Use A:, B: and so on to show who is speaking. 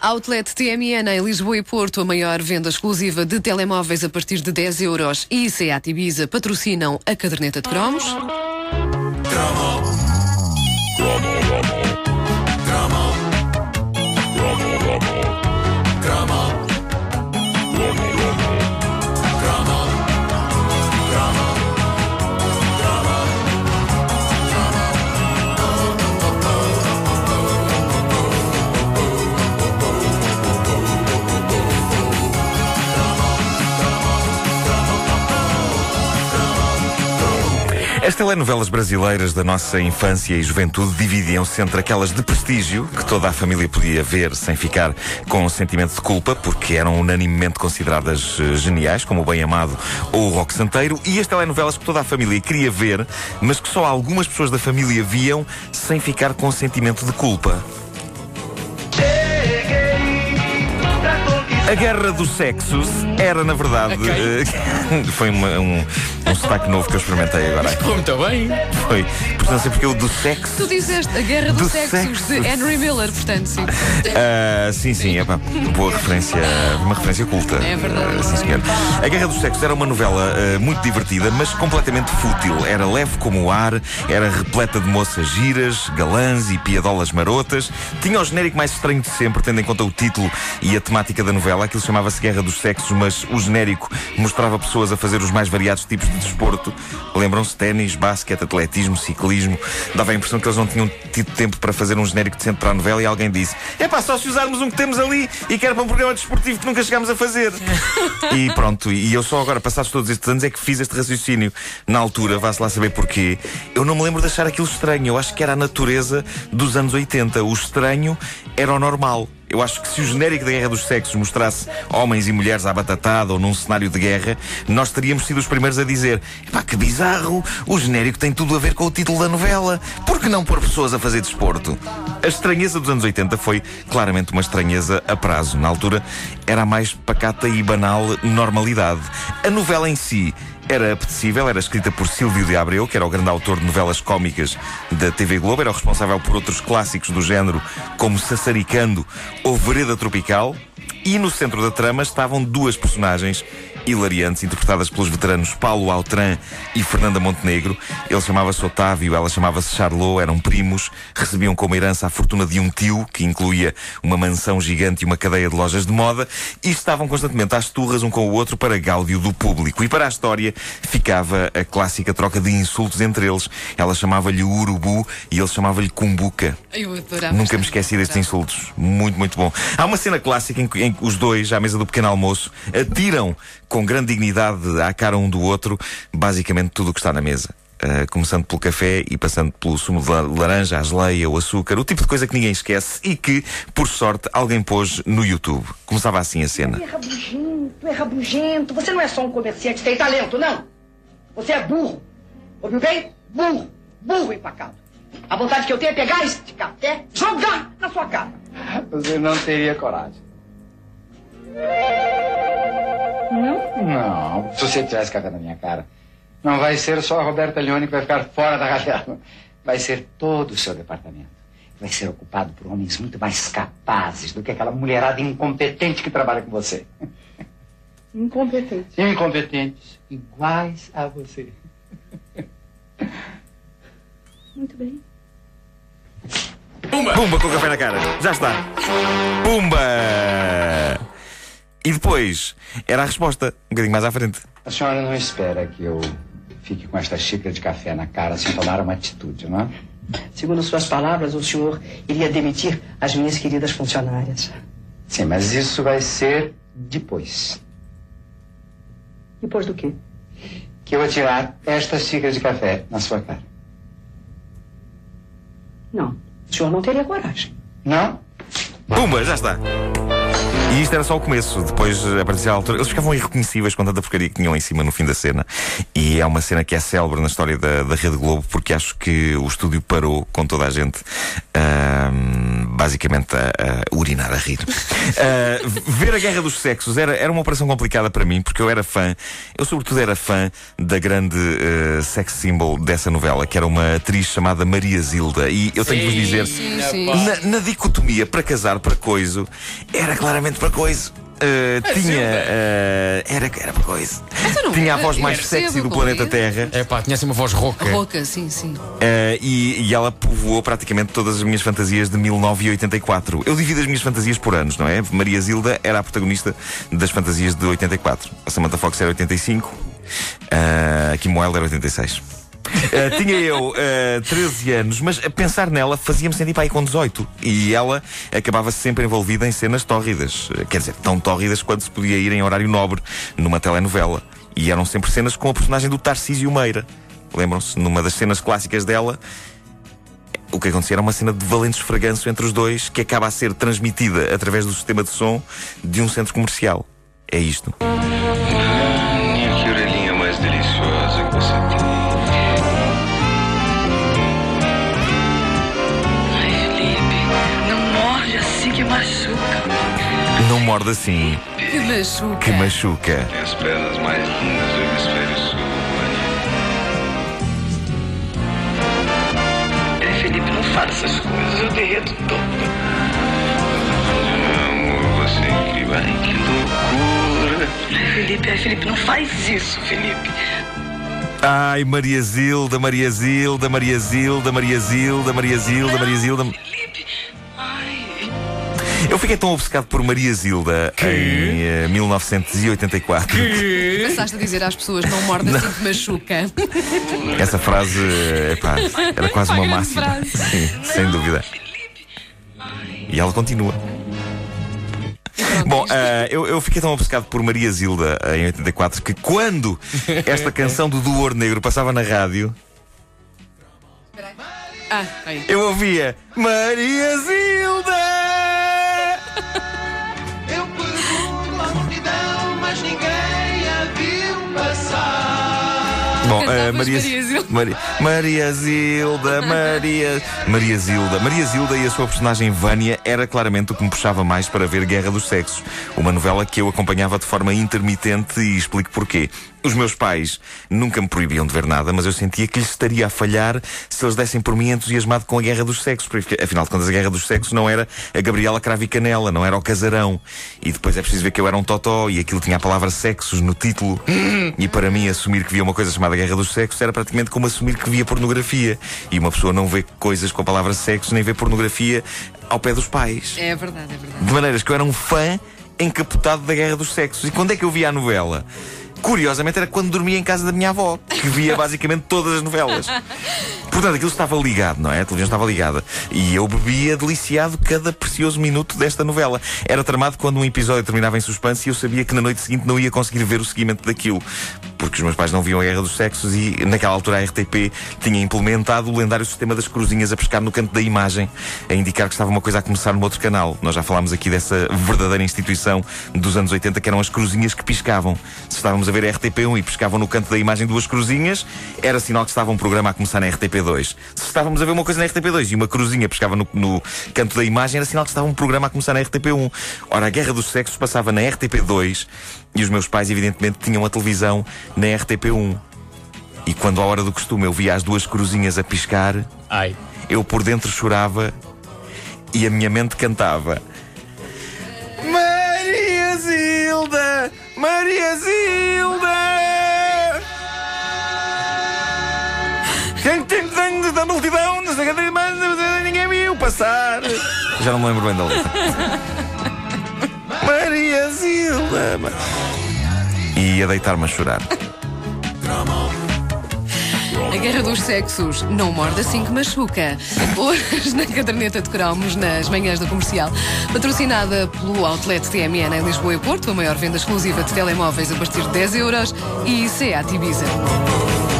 A: Outlet TMN em Lisboa e Porto, a maior venda exclusiva de telemóveis a partir de 10 euros e Seat Ibiza patrocinam a caderneta de cromos.
B: As telenovelas brasileiras da nossa infância e juventude dividiam-se entre aquelas de prestígio, que toda a família podia ver sem ficar com um sentimento de culpa, porque eram unanimemente consideradas uh, geniais, como o Bem Amado ou o Rock Santeiro, e as telenovelas que toda a família queria ver, mas que só algumas pessoas da família viam sem ficar com um sentimento de culpa. A Guerra dos Sexos era, na verdade, uh, foi uma, um, um sotaque novo que eu experimentei agora.
C: Ficou muito bem.
B: Foi. Portanto, não sei porque o do sexo.
A: Tu disseste a Guerra dos
B: Do
A: Sexos
B: sexo.
A: de Henry Miller, portanto, sim.
B: Ah, sim, sim, é pá, boa referência, uma referência culta.
A: É verdade.
B: Ah, sim, senhor. A Guerra dos Sexos era uma novela ah, muito divertida, mas completamente fútil. Era leve como o ar, era repleta de moças giras, galãs e piadolas marotas. Tinha o genérico mais estranho de sempre, tendo em conta o título e a temática da novela. Aquilo chamava-se Guerra dos Sexos, mas o genérico mostrava pessoas a fazer os mais variados tipos de desporto. Lembram-se ténis, basquete, atletismo, ciclismo. Dava a impressão que eles não tinham tido tempo para fazer um genérico decente para a novela e alguém disse: É pá, só se usarmos um que temos ali e que era para um programa desportivo que nunca chegámos a fazer. e pronto, e eu só agora, passados todos estes anos, é que fiz este raciocínio. Na altura, vá-se lá saber porquê. Eu não me lembro de achar aquilo estranho. Eu acho que era a natureza dos anos 80. O estranho era o normal. Eu acho que se o genérico da Guerra dos Sexos mostrasse homens e mulheres à batatada ou num cenário de guerra, nós teríamos sido os primeiros a dizer: pá, que bizarro, o genérico tem tudo a ver com o título da novela. Por que não pôr pessoas a fazer desporto? A estranheza dos anos 80 foi claramente uma estranheza a prazo. Na altura era a mais pacata e banal normalidade. A novela em si era apetecível, era escrita por Silvio de Abreu, que era o grande autor de novelas cómicas da TV Globo, era o responsável por outros clássicos do género, como Sassaricando ou Vereda Tropical. E no centro da trama estavam duas personagens hilariantes, interpretadas pelos veteranos Paulo Altran e Fernanda Montenegro. Ele chamava-se Otávio, ela chamava-se Charlot, eram primos, recebiam como herança a fortuna de um tio, que incluía uma mansão gigante e uma cadeia de lojas de moda, e estavam constantemente às turras um com o outro para gáudio do público. E para a história ficava a clássica troca de insultos entre eles. Ela chamava-lhe urubu e ele chamava-lhe cumbuca.
A: Eu adorava.
B: Nunca me esqueci destes insultos. Muito, muito bom. Há uma cena clássica em que, em que os dois, à mesa do pequeno almoço, atiram com grande dignidade à cara um do outro, basicamente tudo o que está na mesa. Uh, começando pelo café e passando pelo sumo de la- laranja, a geleia, o açúcar, o tipo de coisa que ninguém esquece e que, por sorte, alguém pôs no YouTube. Começava assim a cena.
D: É rabugento, é rabugento. Você não é só um comerciante, tem talento, não. Você é burro. Ouviu bem? Burro. Burro empacado. A vontade que eu tenho é pegar este café, jogar na sua cara.
E: Você não teria coragem.
D: Não?
E: Se você tivesse café na minha cara, não vai ser só a Roberta Leone que vai ficar fora da galera. Vai ser todo o seu departamento. Vai ser ocupado por homens muito mais capazes do que aquela mulherada incompetente que trabalha com você.
D: Incompetente.
E: Incompetentes, iguais a você.
D: Muito bem.
B: Pumba com o café na cara. Já está. Pumba! E depois, era a resposta, um bocadinho mais à frente.
E: A senhora não espera que eu fique com esta xícara de café na cara sem tomar uma atitude, não é?
D: Segundo suas palavras, o senhor iria demitir as minhas queridas funcionárias.
E: Sim, mas isso vai ser depois.
D: Depois do quê?
E: Que eu vou tirar esta xícara de café na sua cara.
D: Não. O senhor não teria coragem.
E: Não?
B: Pumba, já está. E isto era só o começo, depois eh, aparecia a altura. Eles ficavam irreconhecíveis com tanta porcaria que tinham em cima no fim da cena. E é uma cena que é célebre na história da, da Rede Globo, porque acho que o estúdio parou com toda a gente. ahm, basicamente a, a urinar a rir. Uh, ver a Guerra dos Sexos era, era uma operação complicada para mim, porque eu era fã, eu sobretudo era fã da grande uh, sex symbol dessa novela, que era uma atriz chamada Maria Zilda. E eu tenho que vos dizer,
A: sim, sim.
B: na, na dicotomia para casar para coiso, era claramente para coiso. Uh, tinha. Uh, era, era para coisa.
A: não-
B: Tinha a voz mais sexy do planeta Terra.
C: É pá, tinha assim uma voz rouca.
A: Roca, sim, sim.
B: Uh, e, e ela povoou praticamente todas as minhas fantasias de 1984. Eu divido as minhas fantasias por anos, não é? Maria Zilda era a protagonista das fantasias de 84. A Samantha Fox era 85. Uh, a Kim Wilde era 86. Uh, tinha eu uh, 13 anos, mas a pensar nela fazia-me sentir aí com 18. E ela acabava sempre envolvida em cenas tórridas. Uh, quer dizer, tão tórridas quanto se podia ir em horário nobre, numa telenovela. E eram sempre cenas com a personagem do Tarcísio Meira. Lembram-se? Numa das cenas clássicas dela, o que acontecia era uma cena de valente esfreganço entre os dois que acaba a ser transmitida através do sistema de som de um centro comercial. É isto.
F: Não morde assim, Que machuca.
A: que machuca.
G: As pernas mais lindas do hemisfério sul.
F: Ai, Felipe, não faça essas coisas, eu derreto todo.
G: Amo você é incrível. Ai, que loucura.
F: Ai, Felipe, ai, Felipe, não faz isso, Felipe.
B: Ai, Maria Zilda, Maria Zilda, Maria Zilda, Maria Zilda, Maria Zilda, Maria Zilda.
F: Felipe, ai.
B: Eu fiquei tão obcecado por Maria Zilda em eh, 1984.
A: Passaste a dizer às pessoas não morde assim que machuca.
B: Essa frase, epá, era quase uma máxima. Sim, sem dúvida. E ela continua. Bom, eh, eu, eu fiquei tão obcecado por Maria Zilda eh, em 84 que quando esta canção do Duor Negro passava na rádio,
A: Ah, aí.
B: eu ouvia Maria Zilda! Bom, eh, Maria.
A: Maria,
B: Maria Zilda, Maria, Maria Zilda. Maria Zilda e a sua personagem Vânia era claramente o que me puxava mais para ver Guerra dos Sexos. Uma novela que eu acompanhava de forma intermitente e explico porquê. Os meus pais nunca me proibiam de ver nada, mas eu sentia que lhes estaria a falhar se eles dessem por mim entusiasmado com a Guerra dos Sexos, porque afinal de contas a Guerra dos Sexos não era a Gabriela Cravo e Canela, não era o Casarão. E depois é preciso ver que eu era um totó e aquilo tinha a palavra sexos no título. E para mim assumir que via uma coisa chamada Guerra dos Sexos era praticamente como assumir que via pornografia. E uma pessoa não vê coisas com a palavra sexo nem vê pornografia ao pé dos pais.
A: É verdade, é verdade.
B: De maneiras que eu era um fã encapotado da Guerra dos Sexos. E quando é que eu via a novela? Curiosamente era quando dormia em casa da minha avó, que via basicamente todas as novelas. Portanto, aquilo estava ligado, não é? A televisão estava ligada. E eu bebia deliciado cada precioso minuto desta novela. Era tramado quando um episódio terminava em suspense e eu sabia que na noite seguinte não ia conseguir ver o seguimento daquilo. Porque os meus pais não viam a Guerra dos Sexos e naquela altura a RTP tinha implementado o lendário sistema das cruzinhas a pescar no canto da imagem, a indicar que estava uma coisa a começar no outro canal. Nós já falámos aqui dessa verdadeira instituição dos anos 80 que eram as cruzinhas que piscavam. Se estávamos a ver a RTP1 e pescavam no canto da imagem duas cruzinhas, era sinal que estava um programa a começar na RTP2. Se estávamos a ver uma coisa na RTP2 e uma cruzinha pescava no, no canto da imagem, era sinal que estava um programa a começar na RTP1. Ora, a Guerra dos Sexos passava na RTP2 e os meus pais, evidentemente, tinham a televisão na RTP1. E quando à hora do costume eu via as duas cruzinhas a piscar,
C: Ai.
B: eu por dentro chorava e a minha mente cantava. Maria Zilda! Maria Zilda! Da multidão, não sei o ninguém viu passar. Já não me lembro bem da letra. Maria Zilda! E ia deitar-me a chorar.
A: A Guerra dos Sexos não morde assim que machuca. Hoje na caderneta de cromos, nas manhãs da comercial, patrocinada pelo Outlet TMN em Lisboa e Porto, a maior venda exclusiva de telemóveis a partir de 10 euros e Seat Ibiza.